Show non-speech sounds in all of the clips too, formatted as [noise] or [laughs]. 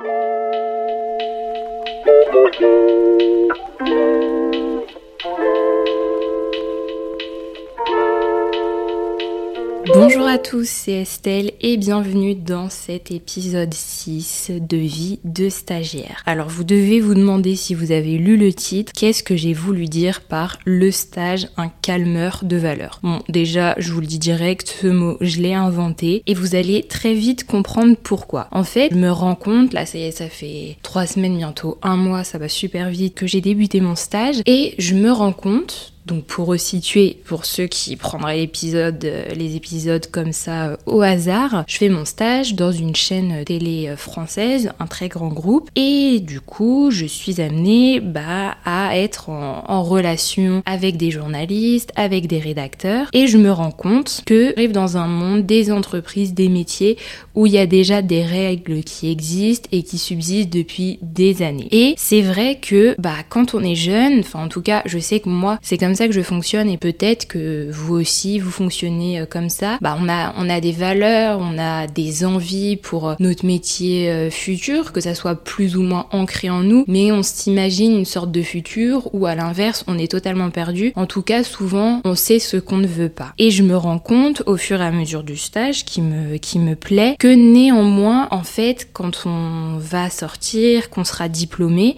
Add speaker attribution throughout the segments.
Speaker 1: Thank you. Bonjour à tous, c'est Estelle et bienvenue dans cet épisode 6 de vie de stagiaire. Alors vous devez vous demander si vous avez lu le titre, qu'est-ce que j'ai voulu dire par le stage, un calmeur de valeur. Bon, déjà, je vous le dis direct, ce mot, je l'ai inventé et vous allez très vite comprendre pourquoi. En fait, je me rends compte, là ça y est, ça fait trois semaines, bientôt un mois, ça va super vite, que j'ai débuté mon stage et je me rends compte donc pour resituer, pour ceux qui prendraient l'épisode, euh, les épisodes comme ça euh, au hasard, je fais mon stage dans une chaîne télé euh, française, un très grand groupe, et du coup je suis amenée bah, à être en, en, relation avec des journalistes, avec des rédacteurs, et je me rends compte que j'arrive dans un monde des entreprises, des métiers où il y a déjà des règles qui existent et qui subsistent depuis des années. Et c'est vrai que bah quand on est jeune, enfin en tout cas je sais que moi c'est comme que je fonctionne et peut-être que vous aussi vous fonctionnez euh, comme ça. Bah on a on a des valeurs, on a des envies pour euh, notre métier euh, futur, que ça soit plus ou moins ancré en nous, mais on s'imagine une sorte de futur où à l'inverse on est totalement perdu. En tout cas souvent on sait ce qu'on ne veut pas. Et je me rends compte au fur et à mesure du stage qui me qui me plaît que néanmoins en fait quand on va sortir, qu'on sera diplômé,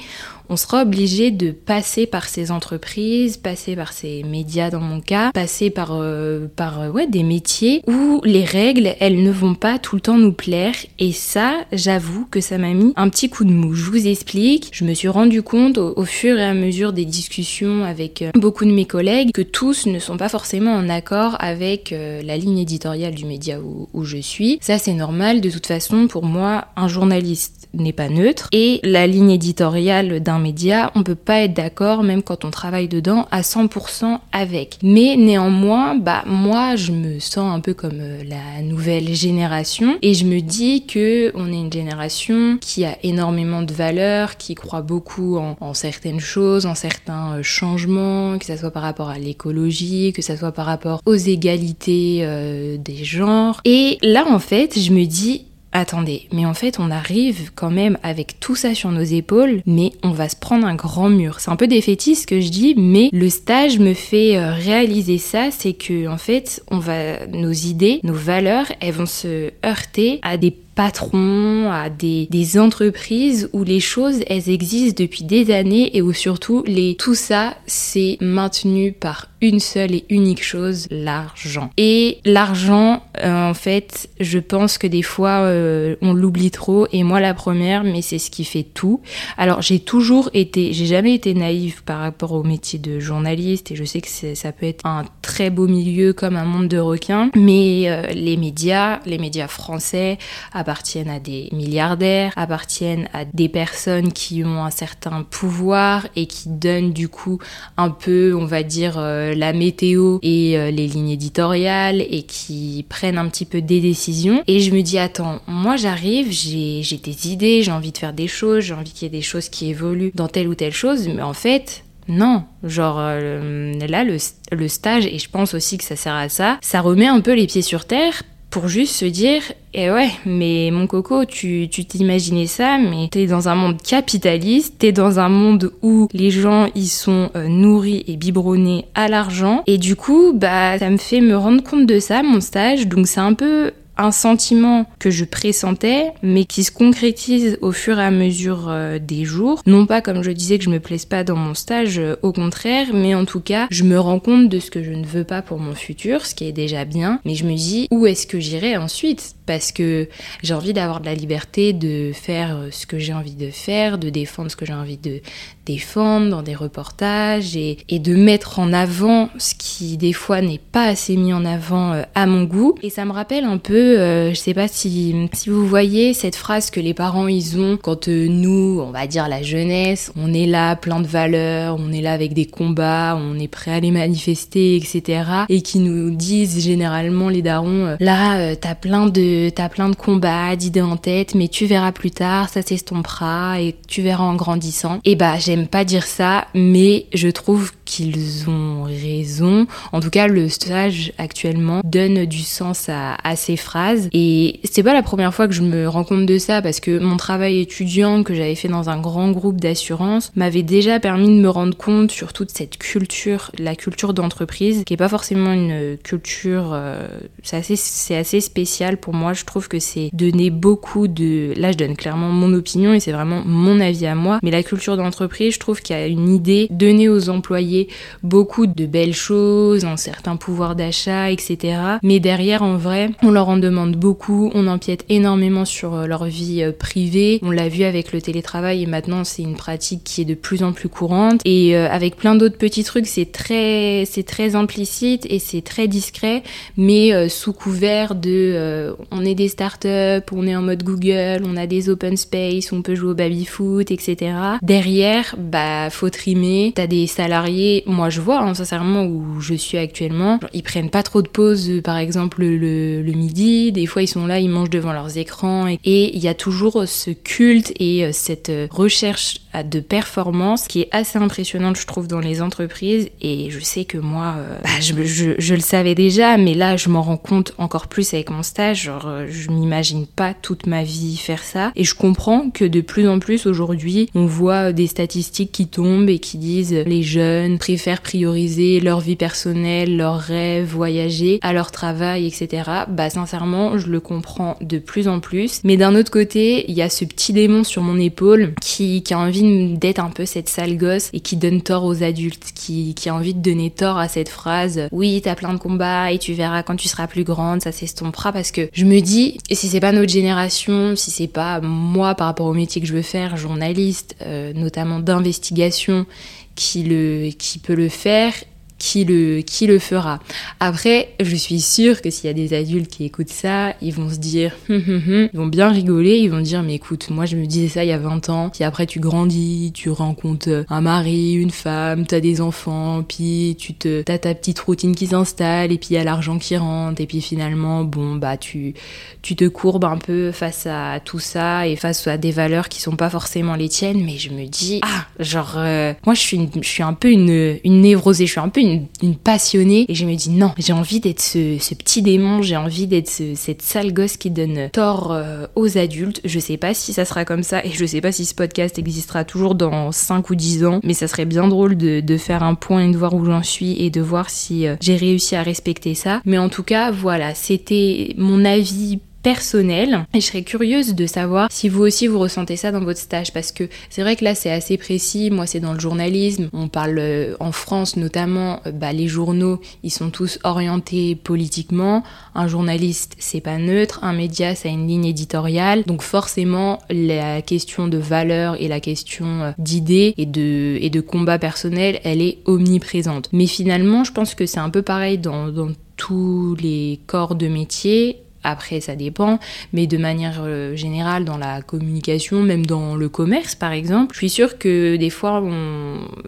Speaker 1: on sera obligé de passer par ces entreprises, passer par ces médias dans mon cas, passer par, euh, par euh, ouais, des métiers où les règles, elles ne vont pas tout le temps nous plaire. Et ça, j'avoue que ça m'a mis un petit coup de mou. Je vous explique, je me suis rendu compte au, fur et à mesure des discussions avec euh, beaucoup de mes collègues que tous ne sont pas forcément en accord avec la ligne éditoriale du média où, où je suis. Ça, c'est normal. De toute façon, pour moi, un journaliste n'est pas neutre et la ligne éditoriale d'un média, on peut pas être d'accord même quand on travaille dedans à 100% avec. Mais néanmoins, bah moi je me sens un peu comme euh, la nouvelle génération et je me dis que on est une génération qui a énormément de valeurs, qui croit beaucoup en, certaines choses, en certains euh, changements, que ça soit par rapport à l'écologie, que ça soit par rapport aux égalités euh, des genres. Et là en fait, je me dis attendez, mais en fait on arrive quand même avec tout ça sur nos épaules, mais on va se prendre un grand mur. C'est un peu défaitiste ce que je dis, mais le stage me fait euh, réaliser ça, c'est que en fait on va, nos idées, nos valeurs, elles vont se heurter à des patrons, à des, entreprises où les choses elles existent depuis des années et où surtout les, tout ça c'est maintenu par une seule et unique chose, l'argent. Et l'argent, euh, en fait, je pense que des fois euh, on l'oublie trop et moi la première, mais c'est ce qui fait tout. Alors j'ai toujours été, j'ai jamais été naïve par rapport au métier de journaliste et je sais que ça peut être un très beau milieu comme un monde de requins, mais euh, les médias, les médias français appartiennent à des milliardaires, appartiennent à des personnes qui ont un certain pouvoir et qui donnent du coup un peu, on va dire, euh, la météo et euh, les lignes éditoriales et qui prennent un petit peu des décisions. Et je me dis, attends, moi j'arrive, j'ai des idées, j'ai envie de faire des choses, j'ai envie qu'il y ait des choses qui évoluent dans telle ou telle chose, mais en fait, non, genre euh, là le, le, stage et je pense aussi que ça sert à ça, ça remet un peu les pieds sur terre pour juste se dire eh ouais mais mon coco tu tu t'imaginais ça mais t'es dans un monde capitaliste t'es dans un monde où les gens ils sont euh, nourris et biberonnés à l'argent. Et du coup bah ça me fait me rendre compte de ça mon stage. Donc c'est un peu un sentiment que je pressentais, mais qui se concrétise au fur et à mesure euh, des jours. Non pas comme je disais que je me plaise pas dans mon stage, euh, au contraire, mais en tout cas, je me rends compte de ce que je ne veux pas pour mon futur, ce qui est déjà bien, mais je me dis où est-ce que j'irai ensuite? Parce que j'ai envie d'avoir de la liberté de faire euh, ce que j'ai envie de faire, de défendre ce que j'ai envie de défendre dans des reportages et, et, de mettre en avant ce qui des fois n'est pas assez mis en avant à mon goût. Et ça me rappelle un peu euh, je sais pas si, vous voyez cette phrase que les parents ils ont quand euh, nous, on va dire la jeunesse, on est là plein de valeurs, on est là avec des combats, on est prêt à les manifester, etc. Et qui nous disent généralement les darons, euh, là t'as plein de t'as plein de combats, d'idées en tête, mais tu verras plus tard, ça s'estompera et tu verras en grandissant. Et bah j'aime pas dire ça, mais je trouve qu'ils ont raison. En tout cas, le stage actuellement donne du sens à, ces phrases. Et c'est pas la première fois que je me rends compte de ça parce que mon travail étudiant que j'avais fait dans un grand groupe d'assurance m'avait déjà permis de me rendre compte sur toute cette culture, la culture d'entreprise, qui est pas forcément une culture, euh, c'est assez, c'est assez spécial pour moi. Je trouve que c'est donner beaucoup de, là je donne clairement mon opinion et c'est vraiment mon avis à moi, mais la culture d'entreprise, je trouve qu'il y a une idée donner aux employés beaucoup de belles choses, un certain pouvoir d'achat, etc. Mais derrière, en vrai, on leur en demande beaucoup, on empiète énormément sur euh, leur vie euh, privée. On l'a vu avec le télétravail et maintenant c'est une pratique qui est de plus en plus courante. Et euh, avec plein d'autres petits trucs, c'est très, c'est très implicite et c'est très discret, mais sous couvert de, on est des startups, on est en mode Google, on a des open space, on peut jouer au baby foot, etc. Derrière, bah faut trimer. T'as des salariés, moi je vois hein, sincèrement où je suis actuellement, ils prennent pas trop de pauses, par exemple le, midi. Des fois ils sont là, ils mangent devant leurs écrans et il y a toujours ce culte et euh, cette recherche de performance qui est assez impressionnante je trouve dans les entreprises. Et je sais que moi euh, [laughs] bah, je, je, le savais déjà mais là je m'en rends compte encore plus avec mon stage. Genre euh, je m'imagine pas toute ma vie faire ça. Et je comprends que de plus en plus aujourd'hui on voit des statistiques qui tombent et qui disent les jeunes préfèrent prioriser leur vie personnelle leurs rêves voyager à leur travail etc bah sincèrement je le comprends de plus en plus. Mais d'un autre côté il y a ce petit démon sur mon épaule qui, qui a envie d'être un peu cette sale gosse et qui donne tort aux adultes, qui, qui a envie de donner tort à cette phrase oui t'as plein de combats et tu verras quand tu seras plus grande ça s'estompera parce que je me dis et si c'est pas notre génération, si c'est pas moi par rapport au métier que je veux faire, journaliste, euh, notamment d'investigation qui le qui peut le faire qui le, qui le fera. Après, je suis sûre que s'il y a des adultes qui écoutent ça, ils vont se dire, hum, hum, hum. ils vont bien rigoler, ils vont dire, mais écoute, moi je me disais ça il y a 20 ans, puis après tu grandis, tu rencontres un mari, une femme, t'as des enfants, puis tu te, t'as ta petite routine qui s'installe, et puis il y a l'argent qui rentre, et puis finalement, bon, bah tu, tu te courbes un peu face à tout ça, et face à des valeurs qui sont pas forcément les tiennes, mais je me dis, ah, genre, euh, moi je suis, je suis un peu une, une névrosée, je suis un peu une une, passionnée et je me dis non, j'ai envie d'être ce, petit démon, j'ai envie d'être cette sale gosse qui donne tort euh, aux adultes. Je sais pas si ça sera comme ça et je sais pas si ce podcast existera toujours dans 5 ou 10 ans, mais ça serait bien drôle de, faire un point et de voir où j'en suis et de voir si euh, j'ai réussi à respecter ça. Mais en tout cas, voilà, c'était mon avis personnel. Et je serais curieuse de savoir si vous aussi vous ressentez ça dans votre stage parce que c'est vrai que là c'est assez précis. Moi c'est dans le journalisme. On parle euh, en France notamment euh, bah, les journaux ils sont tous orientés politiquement. Un journaliste c'est pas neutre. Un média ça a une ligne éditoriale. Donc forcément la question de valeur et la question euh, d'idées et de, et de combat personnel elle est omniprésente. Mais finalement je pense que c'est un peu pareil dans, dans tous les corps de métier après, ça dépend, mais de manière euh, générale, dans la communication, même dans le commerce par exemple, je suis sûre que des fois,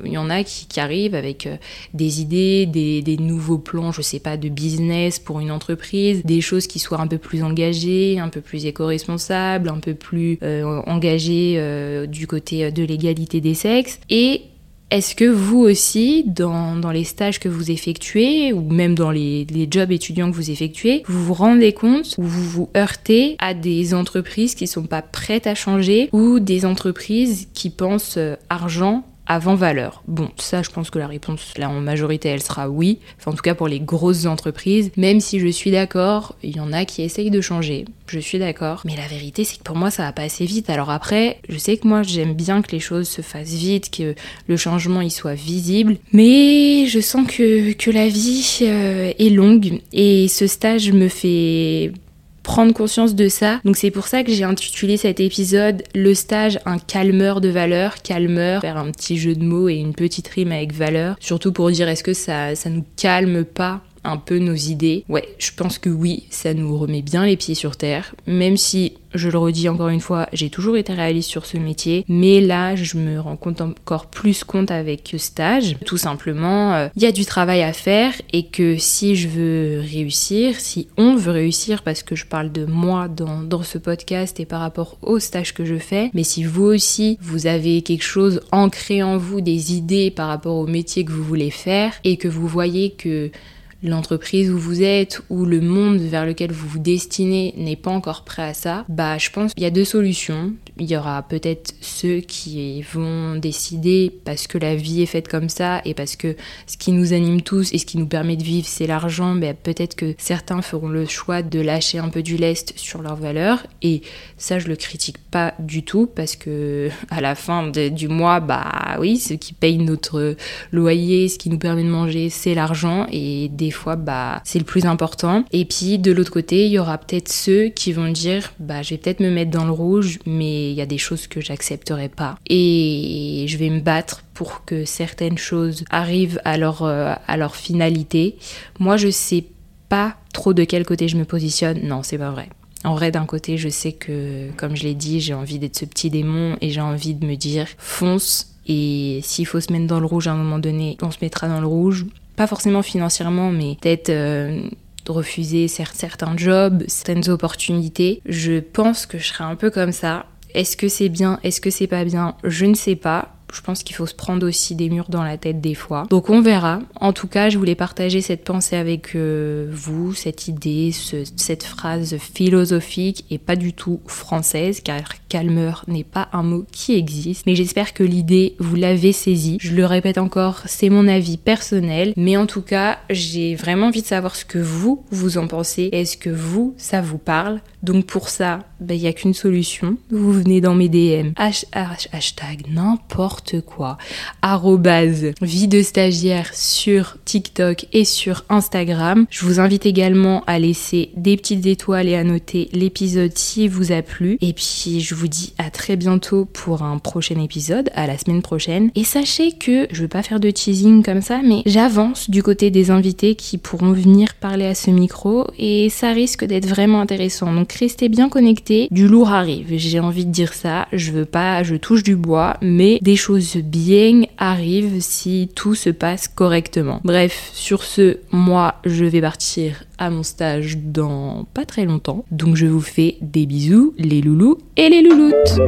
Speaker 1: il y en a qui, arrivent avec euh, des idées, des, nouveaux plans, je sais pas, de business pour une entreprise, des choses qui soient un peu plus engagées, un peu plus éco-responsables, un peu plus euh, engagées du côté de l'égalité des sexes. Et est-ce que vous aussi, dans, les stages que vous effectuez, ou même dans les, les, jobs étudiants que vous effectuez, vous vous rendez compte ou vous vous heurtez à des entreprises qui sont pas prêtes à changer ou des entreprises qui pensent euh, argent avant valeur Bon, ça, je pense que la réponse, là, en majorité, elle sera oui. Enfin, en tout cas, pour les grosses entreprises, même si je suis d'accord, il y en a qui essayent de changer. Je suis d'accord. Mais la vérité, c'est que pour moi, ça va pas assez vite. Alors après, je sais que moi, j'aime bien que les choses se fassent vite, que le changement, il soit visible. Mais je sens que, la vie euh, est longue. Et ce stage me fait prendre conscience de ça. Donc c'est pour ça que j'ai intitulé cet épisode Le stage, un calmeur de valeur. Calmeur, faire un petit jeu de mots et une petite rime avec valeur. Surtout pour dire est-ce que ça, ça nous calme pas un peu nos idées, ouais, je pense que oui, ça nous remet bien les pieds sur terre, même si je le redis encore une fois, j'ai toujours été réaliste sur ce métier, mais là, je me rends compte encore plus compte avec ce stage. Tout simplement, euh, il y a du travail à faire et que si je veux réussir, si on veut réussir, parce que je parle de moi dans, dans ce podcast et par rapport au stage que je fais, mais si vous aussi, vous avez quelque chose ancré en vous, des idées par rapport au métier que vous voulez faire et que vous voyez que l'entreprise où vous êtes ou le monde vers lequel vous vous destinez n'est pas encore prêt à ça, bah je pense qu'il y a deux solutions. Il y aura peut-être ceux qui vont décider parce que la vie est faite comme ça et parce que ce qui nous anime tous et ce qui nous permet de vivre c'est l'argent, bah, peut-être que certains feront le choix de lâcher un peu du lest sur leurs valeurs et ça je le critique pas du tout parce que à la fin du mois bah oui ce qui paye notre loyer, ce qui nous permet de manger c'est l'argent et fois, bah, c'est le plus important. Et puis, de l'autre côté, il y aura peut-être ceux qui vont dire, bah, je vais peut-être me mettre dans le rouge, mais il y a des choses que j'accepterai pas. Et je vais me battre pour que certaines choses arrivent à leur, euh, à leur finalité. Moi, je sais pas trop de quel côté je me positionne. Non, c'est pas vrai. En vrai, d'un côté, je sais que, comme je l'ai dit, j'ai envie d'être ce petit démon et j'ai envie de me dire fonce. Et s'il faut se mettre dans le rouge à un moment donné, on se mettra dans le rouge pas forcément financièrement, mais peut-être euh, refuser certains jobs, certaines opportunités. Je pense que je serai un peu comme ça. Est-ce que c'est bien? Est-ce que c'est pas bien? Je ne sais pas. Je pense qu'il faut se prendre aussi des murs dans la tête des fois. Donc on verra. En tout cas, je voulais partager cette pensée avec euh, vous, cette idée, cette phrase philosophique et pas du tout française, car calmeur n'est pas un mot qui existe. Mais j'espère que l'idée, vous l'avez saisie. Je le répète encore, c'est mon avis personnel. Mais en tout cas, j'ai vraiment envie de savoir ce que vous, vous en pensez. Est-ce que vous, ça vous parle? Donc pour ça, il ben, n'y a qu'une solution. Vous venez dans mes DM. hashtag n'importe quoi. Arrobase vie de stagiaire sur TikTok et sur Instagram. Je vous invite également à laisser des petites étoiles et à noter l'épisode si vous a plu. Et puis je vous dis à très bientôt pour un prochain épisode, à la semaine prochaine. Et sachez que je veux pas faire de teasing comme ça, mais j'avance du côté des invités qui pourront venir parler à ce micro et ça risque d'être vraiment intéressant. Donc restez bien connectés. Du lourd arrive. J'ai envie de dire ça. Je veux pas, je touche du bois, mais des choses bien arrive si tout se passe correctement. Bref, sur ce, moi, je vais partir mon stage dans pas très longtemps. Donc je vous fais des bisous, les loulous et les louloutes.